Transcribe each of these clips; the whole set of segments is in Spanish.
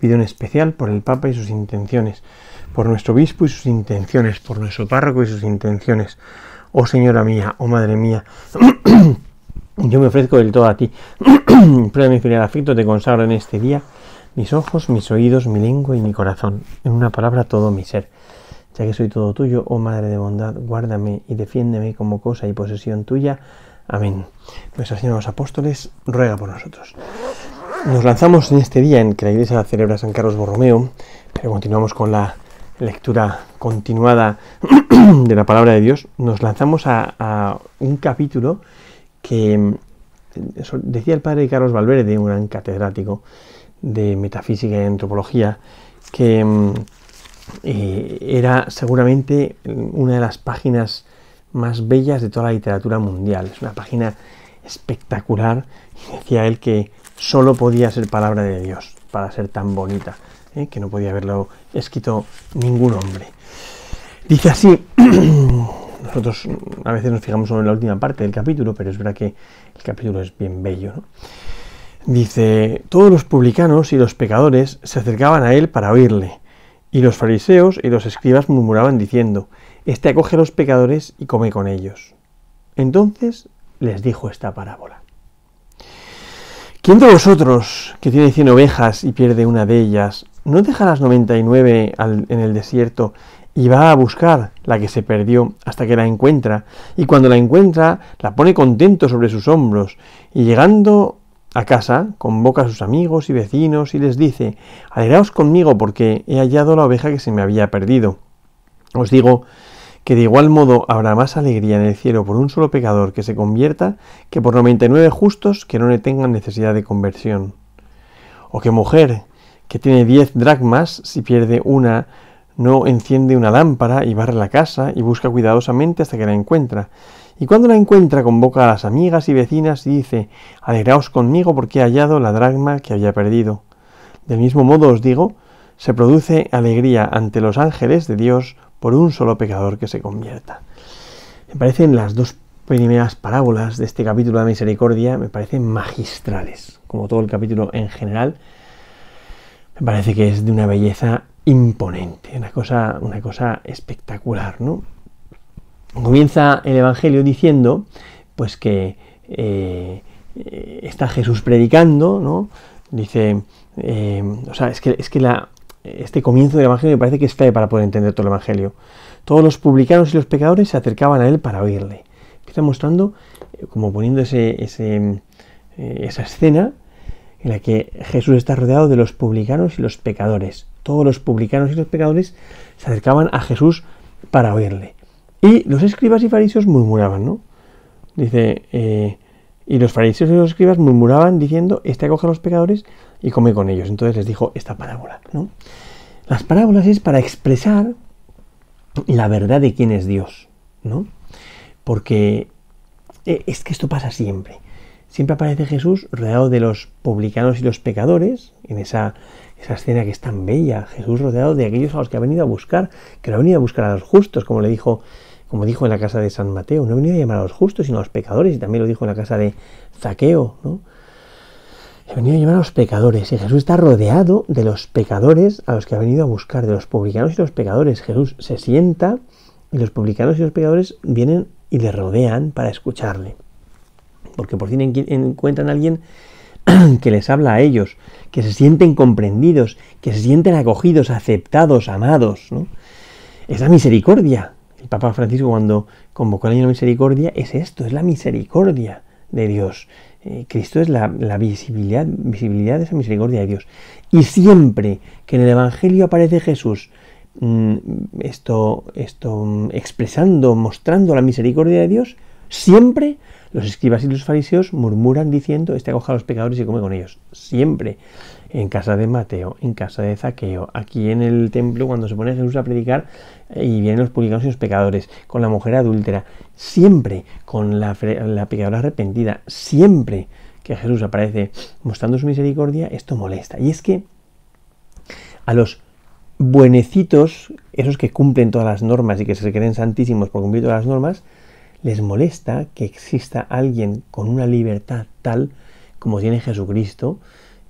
Pido en especial por el Papa y sus intenciones, por nuestro obispo y sus intenciones, por nuestro párroco y sus intenciones. Oh Señora mía, oh Madre mía, yo me ofrezco del todo a ti. Prueba mi filial afecto, te consagro en este día mis ojos, mis oídos, mi lengua y mi corazón. En una palabra, todo mi ser. Ya que soy todo tuyo, oh Madre de bondad, guárdame y defiéndeme como cosa y posesión tuya. Amén. Nuestra Señora los Apóstoles ruega por nosotros. Nos lanzamos en este día en que la Iglesia celebra San Carlos Borromeo, pero continuamos con la lectura continuada de la palabra de Dios, nos lanzamos a, un capítulo que mm, decía el padre Carlos Valverde, un gran catedrático de metafísica y antropología, que mm, eh, era seguramente una de las páginas más bellas de toda la literatura mundial. Es una página espectacular y decía él que solo podía ser palabra de Dios para ser tan bonita. ¿eh? que no podía haberlo escrito ningún hombre. Dice así, nosotros a veces nos fijamos solo en la última parte del capítulo, pero es verdad que el capítulo es bien bello. Dice, todos los publicanos y los pecadores se acercaban a él para oírle, y los fariseos y los escribas murmuraban diciendo, Este acoge a los pecadores y come con ellos. Entonces les dijo esta parábola. ¿Quién vosotros, que tiene cien ovejas y pierde una de ellas, no deja las 99 en el desierto y va a buscar la que se perdió hasta que la encuentra, y cuando la encuentra la pone contento sobre sus hombros, y llegando a casa convoca a sus amigos y vecinos y les dice, alegraos conmigo porque he hallado la oveja que se me había perdido. Os digo que de igual modo habrá más alegría en el cielo por un solo pecador que se convierta que por 99 justos que no le tengan necesidad de conversión. O que mujer que tiene 10 dracmas, si pierde una, no enciende una lámpara y barre la casa y busca cuidadosamente hasta que la encuentra. Y cuando la encuentra convoca a las amigas y vecinas y dice, alegraos conmigo porque he hallado la dracma que había perdido. Del mismo modo os digo, se produce alegría ante los ángeles de Dios por un solo pecador que se convierta. Me parecen las dos primeras parábolas de este capítulo de misericordia, me parecen magistrales, como todo el capítulo en general, me parece que es de una belleza imponente, una cosa, una cosa espectacular, ¿no? Comienza el Evangelio diciendo, pues que eh, está Jesús predicando, ¿no? Dice, eh, o sea, es que, es que la, este comienzo del Evangelio me parece que es fe para poder entender todo el Evangelio. Todos los publicanos y los pecadores se acercaban a él para oírle. Está mostrando, eh, como poniendo ese, esa escena en la que Jesús está rodeado de los publicanos y los pecadores. Todos los publicanos y los pecadores se acercaban a Jesús para oírle. Y los escribas y fariseos murmuraban, ¿no? Dice, eh, y los fariseos y los escribas murmuraban diciendo, este acoge a los pecadores y come con ellos. Entonces les dijo esta parábola, ¿no? Las parábolas es para expresar la verdad de quién es Dios, ¿no? Porque eh, es que esto pasa siempre siempre aparece Jesús rodeado de los publicanos y los pecadores, en esa, escena que es tan bella, Jesús rodeado de aquellos a los que ha venido a buscar, que no ha venido a buscar a los justos, como le dijo, como dijo en la casa de San Mateo, no ha venido a llamar a los justos, sino a los pecadores, y también lo dijo en la casa de Zaqueo, ¿no? Ha venido a llamar a los pecadores, y Jesús está rodeado de los pecadores a los que ha venido a buscar, de los publicanos y los pecadores. Jesús se sienta y los publicanos y los pecadores vienen y le rodean para escucharle porque por fin encuentran a alguien que les habla a ellos, que se sienten comprendidos, que se sienten acogidos, aceptados, amados. ¿no? Es la misericordia. El Papa Francisco cuando convocó el año de la misericordia es esto, es la misericordia de Dios. Eh, Cristo es la, visibilidad, visibilidad de esa misericordia de Dios. Y siempre que en el Evangelio aparece Jesús, mm, esto, esto mm, expresando, mostrando la misericordia de Dios, Siempre los escribas y los fariseos murmuran diciendo, este acoja a los pecadores y come con ellos. Siempre. En casa de Mateo, en casa de Zaqueo, aquí en el templo cuando se pone Jesús a predicar eh, y vienen los publicanos y los pecadores, con la mujer adúltera, siempre con la, la pecadora arrepentida, siempre que Jesús aparece mostrando su misericordia, esto molesta. Y es que a los buenecitos, esos que cumplen todas las normas y que se creen santísimos por cumplir todas las normas, les molesta que exista alguien con una libertad tal como tiene Jesucristo,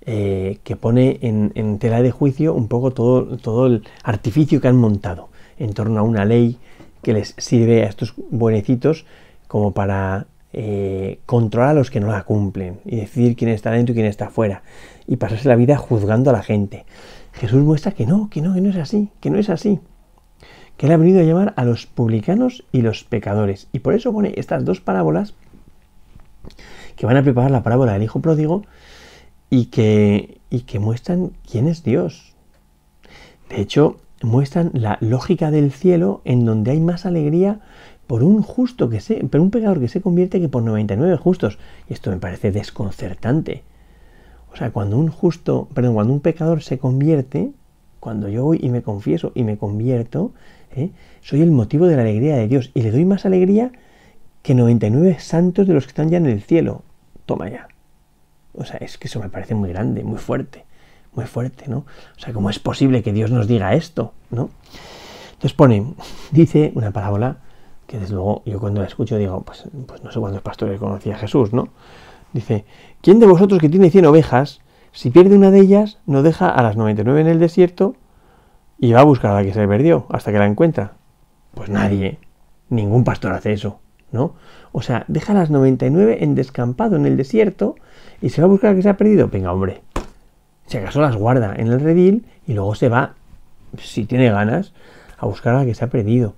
eh, que pone en, tela de juicio un poco todo, todo el artificio que han montado en torno a una ley que les sirve a estos buenecitos como para eh, controlar a los que no la cumplen y decidir quién está dentro y quién está fuera y pasarse la vida juzgando a la gente. Jesús muestra que no, que no, que no es así, que no es así que él ha venido a llamar a los publicanos y los pecadores. Y por eso pone estas dos parábolas que van a preparar la parábola del Hijo Pródigo y que, y que muestran quién es Dios. De hecho, muestran la lógica del cielo en donde hay más alegría por un justo que se, por un pecador que se convierte que por 99 justos. Y esto me parece desconcertante. O sea, cuando un justo, perdón, cuando un pecador se convierte, cuando yo voy y me confieso y me convierto, ¿eh? soy el motivo de la alegría de Dios y le doy más alegría que 99 santos de los que están ya en el cielo. Toma ya. O sea, es que eso me parece muy grande, muy fuerte, muy fuerte, ¿no? O sea, ¿cómo es posible que Dios nos diga esto, ¿no? Entonces pone, dice una parábola que desde luego yo cuando la escucho digo, pues, pues no sé cuántos pastores conocía a Jesús, ¿no? Dice, ¿quién de vosotros que tiene 100 ovejas, si pierde una de ellas, no deja a las 99 en el desierto y va a buscar a la que se le perdió hasta que la encuentra. Pues nadie, ningún pastor hace eso, ¿no? O sea, deja las 99 en descampado en el desierto y se va a buscar que se ha perdido. Venga, hombre, si acaso las guarda en el redil y luego se va, si tiene ganas, a buscar a la que se ha perdido.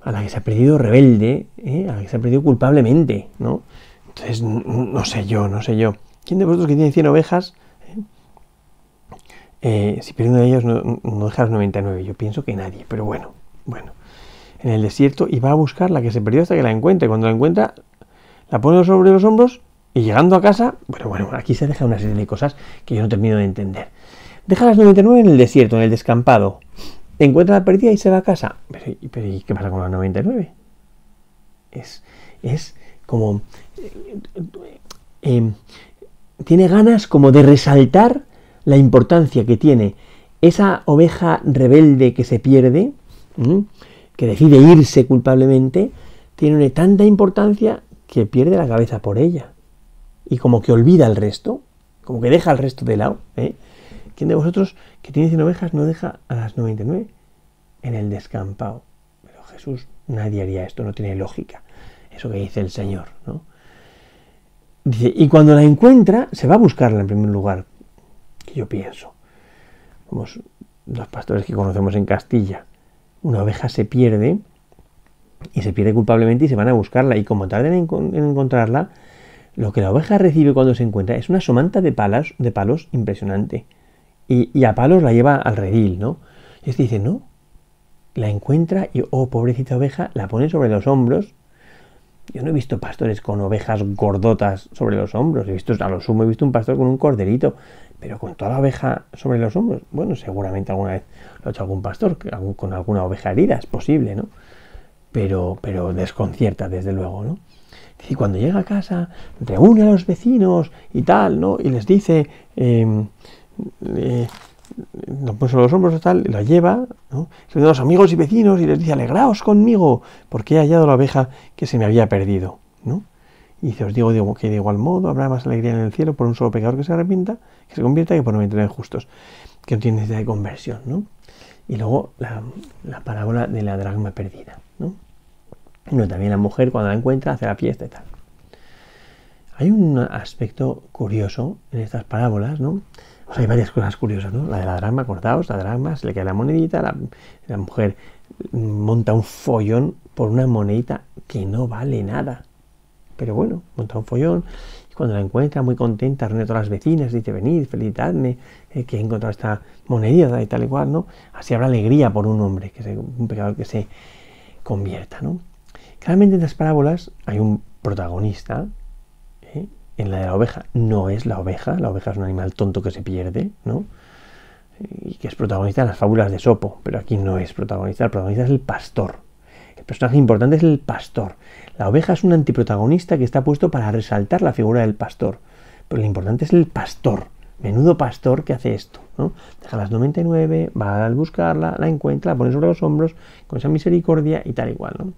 A la que se ha perdido rebelde, ¿eh? a la que se ha perdido culpablemente, ¿no? Entonces, no sé yo, no sé yo. ¿Quién de vosotros que tiene 100 ovejas eh, si pierde uno de ellos, no, no deja los 99. Yo pienso que nadie, pero bueno, bueno. En el desierto y va a buscar la que se perdió hasta que la encuentre. Cuando la encuentra, la pone sobre los hombros y llegando a casa, bueno, bueno, aquí se deja una serie de cosas que yo no termino de entender. Deja las 99 en el desierto, en el descampado. Encuentra la perdida y se va a casa. Pero, pero ¿y qué pasa con las 99? Es, es como... Eh, tiene ganas como de resaltar la importancia que tiene esa oveja rebelde que se pierde, que decide irse culpablemente, tiene tanta importancia que pierde la cabeza por ella. Y como que olvida el resto, como que deja el resto de lado. ¿eh? ¿Quién de vosotros que tiene 100 ovejas no deja a las 99 en el descampado? Pero Jesús, nadie haría esto, no tiene lógica. Eso que dice el Señor, ¿no? Dice, y cuando la encuentra, se va a buscarla en primer lugar, que yo pienso. Como los pastores que conocemos en Castilla. Una oveja se pierde y se pierde culpablemente y se van a buscarla. Y como tarden en, encontrarla, lo que la oveja recibe cuando se encuentra es una somanta de, palas, de palos impresionante. Y, a palos la lleva al redil, ¿no? Y este dice, no. La encuentra y, oh, pobrecita oveja, la pone sobre los hombros. Yo no he visto pastores con ovejas gordotas sobre los hombros. He visto, a lo sumo, he visto un pastor con un corderito pero con toda la oveja sobre los hombros, bueno, seguramente alguna vez lo ha hecho algún pastor, con alguna oveja herida, es posible, ¿no? Pero, pero desconcierta, desde luego, ¿no? Y cuando llega a casa, reúne a los vecinos y tal, ¿no? Y les dice, eh, eh, lo puso los hombros y tal, y la lleva, ¿no? a los amigos y vecinos y les dice, alegraos conmigo, porque he hallado la oveja que se me había perdido, ¿no? Y dice, os digo, digo que de igual modo habrá más alegría en el cielo por un solo pecador que se arrepienta, que se convierta, que por 99 justos, que no tiene necesidad de conversión, ¿no? Y luego la, parábola de la dragma perdida, ¿no? También la mujer cuando la encuentra hace la fiesta y tal. Hay un aspecto curioso en estas parábolas, ¿no? O sea, hay varias cosas curiosas, ¿no? La de la dragma, acordaos, la dragma, se le queda la monedita, la, la mujer monta un follón por una monedita que no vale nada. Pero bueno, monta un follón y cuando la encuentra muy contenta, reúne a todas las vecinas, dice, venid, felicitadme, eh, que he encontrado esta monedita y tal y cual, ¿no? Así habrá alegría por un hombre, que un pecador que se convierta, ¿no? Claramente en las parábolas hay un protagonista. ¿eh? En la de la oveja no es la oveja, la oveja es un animal tonto que se pierde, ¿no? Y que es protagonista en las fábulas de Sopo, pero aquí no es protagonista, el protagonista es el pastor. El personaje importante es el pastor. La oveja es un antiprotagonista que está puesto para resaltar la figura del pastor, pero lo importante es el pastor. Menudo pastor que hace esto, ¿no? Deja las 99, va a buscarla, la encuentra, la pone sobre los hombros, con esa misericordia y tal igual, ¿no?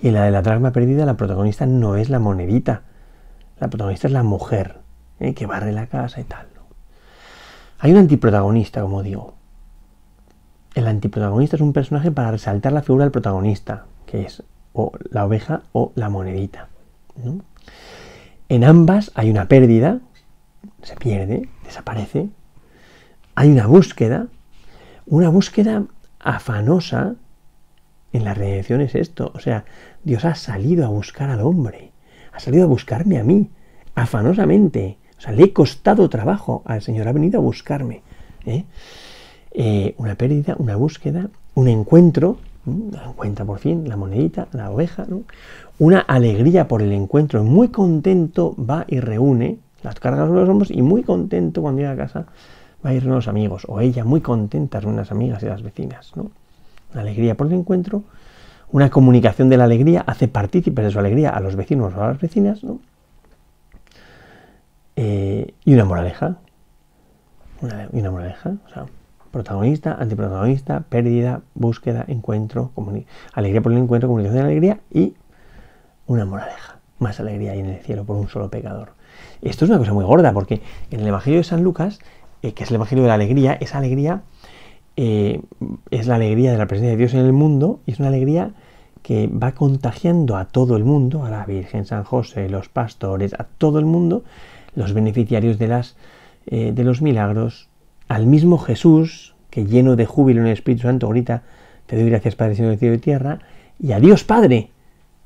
Y en la de la dracma perdida, la protagonista no es la monedita. La protagonista es la mujer, ¿eh? que barre la casa y tal. Hay un antiprotagonista, como digo. El antiprotagonista es un personaje para resaltar la figura del protagonista, que es o la oveja o la monedita. En ambas hay una pérdida, se pierde, desaparece. Hay una búsqueda, una búsqueda afanosa en la redención es esto. O sea, Dios ha salido a buscar al hombre, ha salido a buscarme a mí, afanosamente. O sea, le he costado trabajo al Señor, ha venido a buscarme. ¿eh? Eh, una pérdida, una búsqueda, un encuentro, encuentra por fin, la monedita, la oveja, una alegría por el encuentro, muy contento va y reúne las cargas sobre los hombros y muy contento cuando llega a casa va a ir con los amigos, o ella muy contenta con unas amigas y las vecinas. Una alegría por el encuentro, una comunicación de la alegría, hace partícipes de su alegría a los vecinos o a las vecinas, ¿no? Eh, y una moraleja, una, y una moraleja, o sea, protagonista, antiprotagonista, pérdida, búsqueda, encuentro, alegría por el encuentro, comunicación de la alegría y una moraleja. Más alegría hay en el cielo por un solo pecador. Esto es una cosa muy gorda porque en el Evangelio de San Lucas, eh, que es el Evangelio de la alegría, esa alegría eh, es la alegría de la presencia de Dios en el mundo y es una alegría que va contagiando a todo el mundo, a la Virgen, San José, los pastores, a todo el mundo, los beneficiarios de, las, eh, de los milagros, al mismo Jesús, que lleno de júbilo en el Espíritu Santo grita, te doy gracias Padre, Señor del cielo y tierra, y a Dios Padre,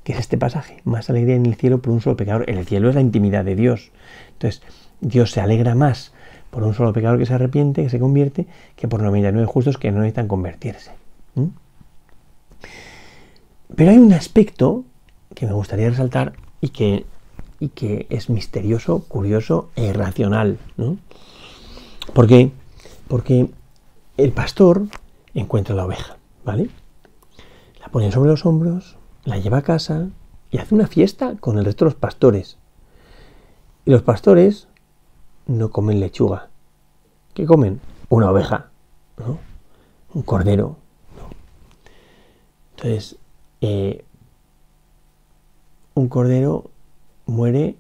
que es este pasaje, más alegría en el cielo por un solo pecador. El cielo es la intimidad de Dios. Entonces, Dios se alegra más por un solo pecador que se arrepiente, que se convierte, que por 99 justos que no necesitan convertirse. Pero hay un aspecto que me gustaría resaltar y que, y que es misterioso, curioso e irracional. ¿no? ¿Por qué? Porque el pastor encuentra la oveja, ¿vale? La pone sobre los hombros, la lleva a casa y hace una fiesta con el resto de los pastores. Y los pastores no comen lechuga. ¿Qué comen? Una oveja, ¿no? Un cordero. Entonces, eh, un cordero muere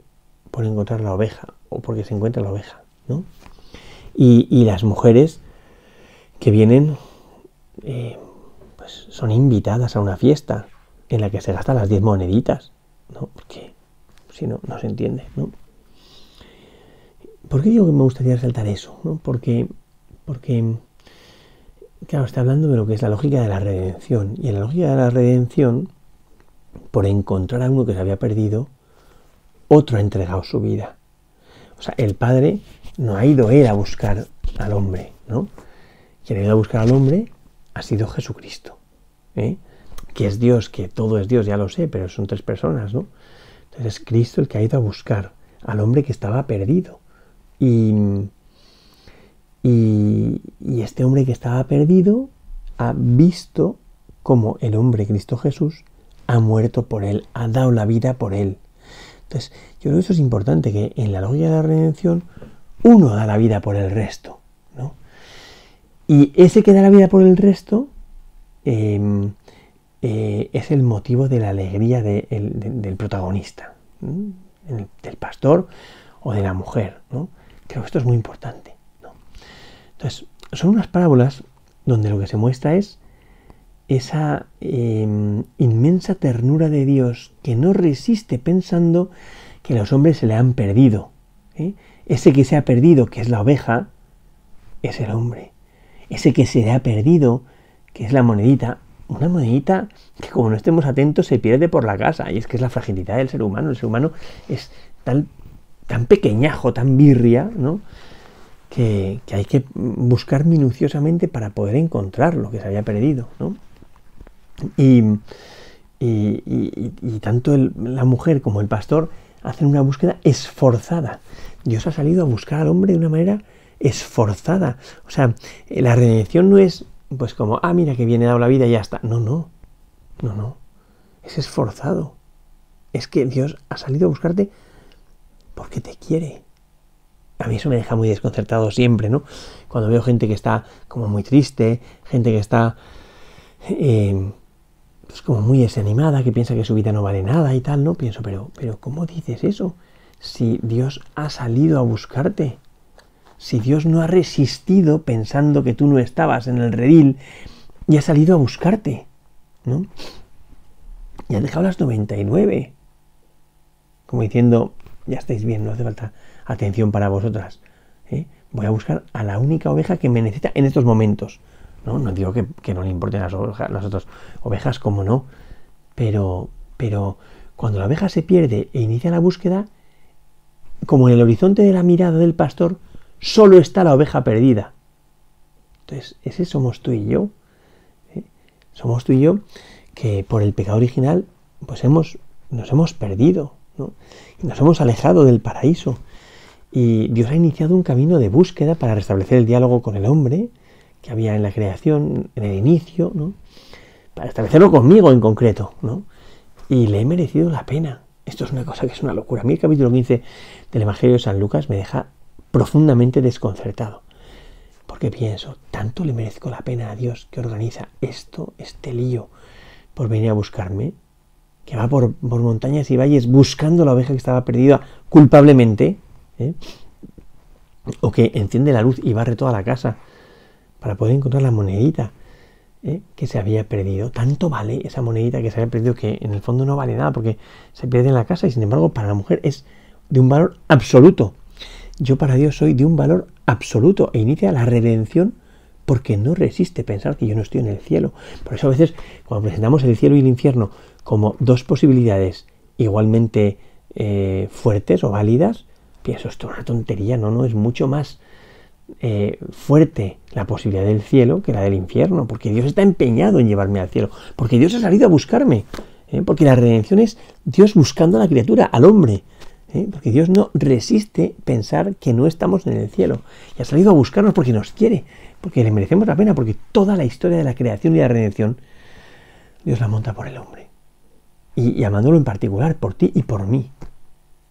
por encontrar la oveja o porque se encuentra la oveja, ¿no? Y, las mujeres que vienen eh, pues son invitadas a una fiesta en la que se gastan las 10 moneditas, ¿no? Porque si no, no se entiende, ¿no? ¿Por qué digo que me gustaría resaltar eso? ¿no? Porque, porque, claro, está hablando de lo que es la lógica de la redención. Y en la lógica de la redención, por encontrar a uno que se había perdido, otro ha entregado su vida. O sea, el Padre no ha ido él a buscar al hombre, ¿no? Quien ha ido a buscar al hombre ha sido Jesucristo. ¿eh? Que es Dios, que todo es Dios, ya lo sé, pero son tres personas, ¿no? Entonces es Cristo el que ha ido a buscar al hombre que estaba perdido. Y, y, este hombre que estaba perdido ha visto como el hombre Cristo Jesús ha muerto por él, ha dado la vida por él. Entonces, yo creo que eso es importante, que en la lógica de la redención uno da la vida por el resto. ¿no? Y ese que da la vida por el resto em, eh, es el motivo de la alegría del protagonista, del pastor o de la mujer. Creo que esto es muy importante. Entonces, son unas parábolas donde lo que se muestra es esa em, inmensa ternura de Dios que no resiste pensando que los hombres se le han perdido. ¿eh? Ese que se ha perdido, que es la oveja, es el hombre. Ese que se le ha perdido, que es la monedita, una monedita que como no estemos atentos se pierde por la casa. Y es que es la fragilidad del ser humano. El ser humano es tal tan pequeñajo, tan birria, ¿no? Que, hay que buscar minuciosamente para poder encontrar lo que se había perdido, ¿no? Y, y, tanto la mujer como el pastor hacen una búsqueda esforzada. Dios ha salido a buscar al hombre de una manera esforzada. O sea, la redención no es pues como, ah, mira que viene dado la vida y ya está. No, no, no, no. Es esforzado. Es que Dios ha salido a buscarte porque te quiere. A mí eso me deja muy desconcertado siempre, ¿no? Cuando veo gente que está como muy triste, gente que está eh, pues como muy desanimada, que piensa que su vida no vale nada y tal, ¿no? Pienso, pero, pero ¿cómo dices eso? Si Dios ha salido a buscarte, si Dios no ha resistido pensando que tú no estabas en el redil y ha salido a buscarte, ¿no? Y ha dejado las 99, como diciendo, ya estáis bien, no hace falta atención para vosotras. ¿eh? Voy a buscar a la única oveja que me necesita en estos momentos. No, no digo que, no le importen las, las otras ovejas, como no. Pero, pero cuando la oveja se pierde e inicia la búsqueda, como en el horizonte de la mirada del pastor, solo está la oveja perdida. Entonces, ese somos tú y yo. ¿eh? Somos tú y yo que por el pecado original, pues hemos, nos hemos perdido, ¿no? Y nos hemos alejado del paraíso. Y Dios ha iniciado un camino de búsqueda para restablecer el diálogo con el hombre, que había en la creación, en el inicio, ¿no? para establecerlo conmigo en concreto, ¿no? y le he merecido la pena. Esto es una cosa que es una locura. A mí el capítulo 15 del Evangelio de San Lucas me deja profundamente desconcertado. Porque pienso, tanto le merezco la pena a Dios que organiza esto, este lío, por venir a buscarme, que va por, montañas y valles buscando la oveja que estaba perdida culpablemente, ¿eh? o que enciende la luz y barre toda la casa para poder encontrar la monedita ¿eh? que se había perdido. Tanto vale esa monedita que se había perdido que en el fondo no vale nada porque se pierde en la casa y sin embargo para la mujer es de un valor absoluto. Yo para Dios soy de un valor absoluto e inicia la redención porque no resiste pensar que yo no estoy en el cielo. Por eso a veces cuando presentamos el cielo y el infierno como dos posibilidades igualmente eh, fuertes o válidas, pienso esto es una tontería, no, no, es mucho más eh, fuerte la posibilidad del cielo que la del infierno, porque Dios está empeñado en llevarme al cielo, porque Dios ha salido a buscarme, ¿eh? porque la redención es Dios buscando a la criatura, al hombre, ¿eh? porque Dios no resiste pensar que no estamos en el cielo, y ha salido a buscarnos porque nos quiere, porque le merecemos la pena, porque toda la historia de la creación y la redención, Dios la monta por el hombre, y, amándolo en particular, por ti y por mí,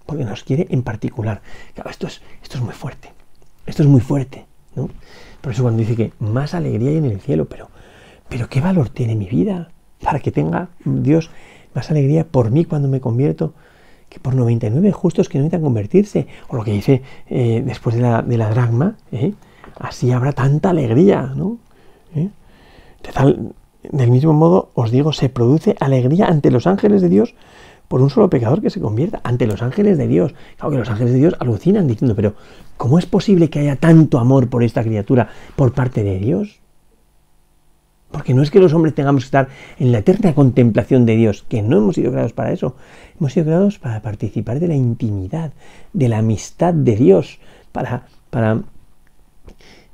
porque nos quiere en particular. Esto es, esto es muy fuerte. Esto es muy fuerte, ¿no? Por eso cuando dice que más alegría hay en el cielo, pero, pero ¿qué valor tiene mi vida para que tenga Dios más alegría por mí cuando me convierto que por 99 justos que no necesitan convertirse? O lo que dice eh, después de la, dragma, ¿eh? así habrá tanta alegría, ¿no? ¿Eh? del mismo modo, os digo, se produce alegría ante los ángeles de Dios por un solo pecador que se convierta ante los ángeles de Dios. Claro que los ángeles de Dios alucinan diciendo, pero ¿cómo es posible que haya tanto amor por esta criatura por parte de Dios? Porque no es que los hombres tengamos que estar en la eterna contemplación de Dios, que no hemos sido creados para eso. Hemos sido creados para participar de la intimidad, de la amistad de Dios, para, para,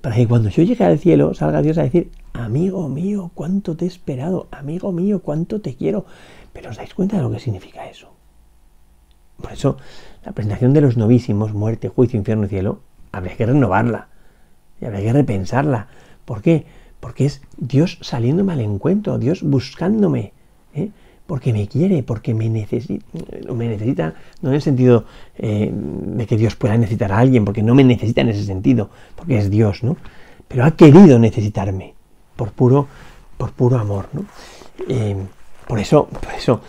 para que cuando yo llegue al cielo salga Dios a decir, amigo mío, cuánto te he esperado, amigo mío, cuánto te quiero. Pero ¿os dais cuenta de lo que significa eso? Por eso, la presentación de los novísimos, muerte, juicio, infierno y cielo, habría que renovarla. Y habría que repensarla. ¿Por qué? Porque es Dios saliéndome al encuentro, Dios buscándome. ¿eh? Porque me quiere, porque me necesita, me necesita, no en el sentido eh, de que Dios pueda necesitar a alguien, porque no me necesita en ese sentido, porque es Dios, ¿no? Pero ha querido necesitarme por puro, por puro amor, ¿no? Eh, por eso, por eso,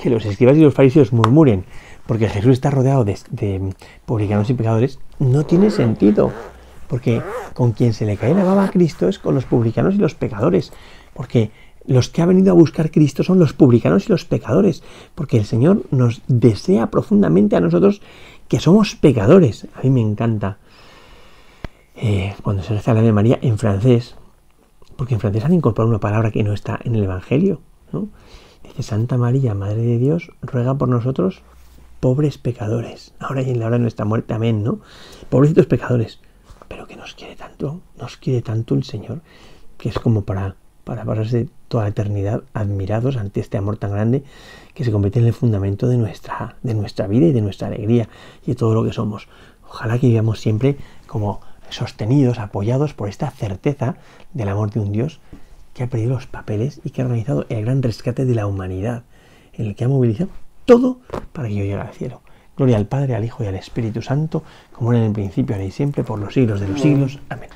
que los escribas y los fariseos murmuren, porque Jesús está rodeado de, publicanos y pecadores, no tiene sentido. Porque con quien se le cae la baba a Cristo es con los publicanos y los pecadores. Porque los que ha venido a buscar Cristo son los publicanos y los pecadores. Porque el Señor nos desea profundamente a nosotros que somos pecadores. A mí me encanta eh, cuando se reza la de María en francés. Porque en francés han incorporado una palabra que no está en el Evangelio. ¿no? Dice Santa María, Madre de Dios, ruega por nosotros, pobres pecadores, ahora y en la hora de nuestra muerte, amén, ¿no? Pobrecitos pecadores, pero que nos quiere tanto, nos quiere tanto el Señor, que es como para, para pasarse toda la eternidad admirados ante este amor tan grande que se convierte en el fundamento de nuestra, de nuestra vida y de nuestra alegría y de todo lo que somos. Ojalá que vivamos siempre como sostenidos, apoyados por esta certeza del amor de un Dios que ha perdido los papeles y que ha organizado el gran rescate de la humanidad, en el que ha movilizado todo para que yo llegue al cielo. Gloria al Padre, al Hijo y al Espíritu Santo, como era en el principio, ahora y siempre, por los siglos de los siglos. Amén.